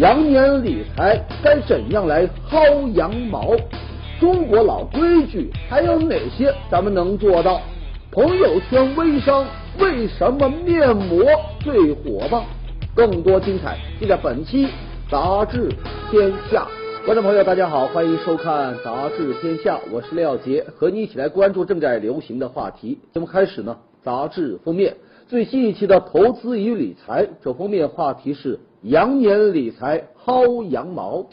羊年理财该怎样来薅羊毛？中国老规矩还有哪些咱们能做到？朋友圈微商为什么面膜最火爆？更多精彩尽在本期杂志天下。观众朋友，大家好，欢迎收看杂志天下，我是廖杰，和你一起来关注正在流行的话题。节目开始呢，杂志封面最新一期的投资与理财，这封面话题是羊年理财薅羊毛。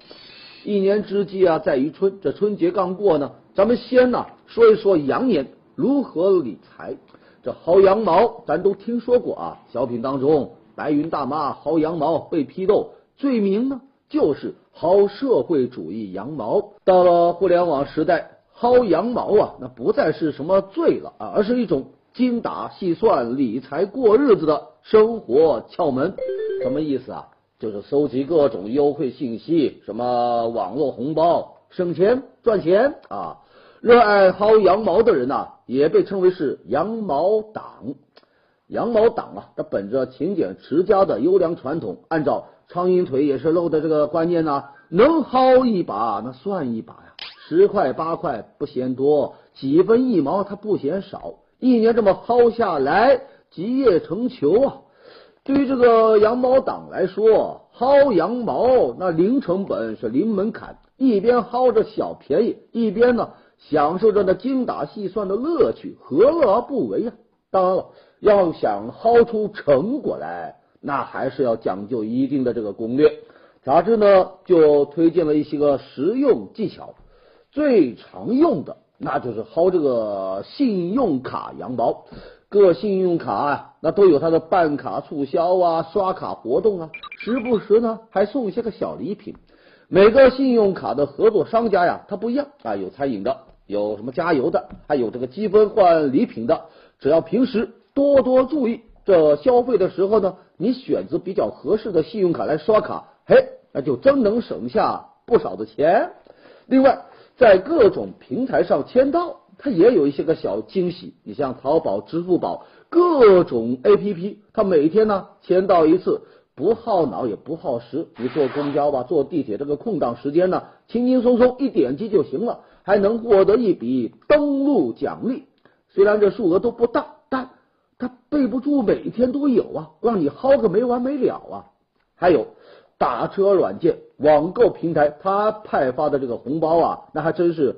一年之计啊，在于春，这春节刚过呢，咱们先呢说一说羊年如何理财。这薅羊毛，咱都听说过啊，小品当中白云大妈薅羊毛被批斗，罪名呢就是。薅社会主义羊毛，到了互联网时代，薅羊毛啊，那不再是什么罪了啊，而是一种精打细算、理财过日子的生活窍门。什么意思啊？就是搜集各种优惠信息，什么网络红包，省钱赚钱啊！热爱薅羊毛的人呐，也被称为是羊毛党。羊毛党啊，它本着勤俭持家的优良传统，按照。苍蝇腿也是漏的这个观念呢，能薅一把那算一把呀，十块八块不嫌多，几分一毛它不嫌少，一年这么薅下来，集腋成裘啊。对于这个羊毛党来说，薅羊毛那零成本是零门槛，一边薅着小便宜，一边呢享受着那精打细算的乐趣，何乐而不为呀？当然了，要想薅出成果来。那还是要讲究一定的这个攻略。杂志呢就推荐了一些个实用技巧，最常用的那就是薅这个信用卡羊毛。各信用卡啊，那都有它的办卡促销啊、刷卡活动啊，时不时呢还送一些个小礼品。每个信用卡的合作商家呀，它不一样啊，有餐饮的，有什么加油的，还有这个积分换礼品的。只要平时多多注意。这消费的时候呢，你选择比较合适的信用卡来刷卡，嘿，那就真能省下不少的钱。另外，在各种平台上签到，它也有一些个小惊喜。你像淘宝、支付宝各种 APP，它每天呢签到一次，不耗脑也不耗时。你坐公交吧，坐地铁这个空档时间呢，轻轻松松一点击就行了，还能获得一笔登录奖励。虽然这数额都不大，但它备不住每天都有啊，让你薅个没完没了啊！还有打车软件、网购平台，它派发的这个红包啊，那还真是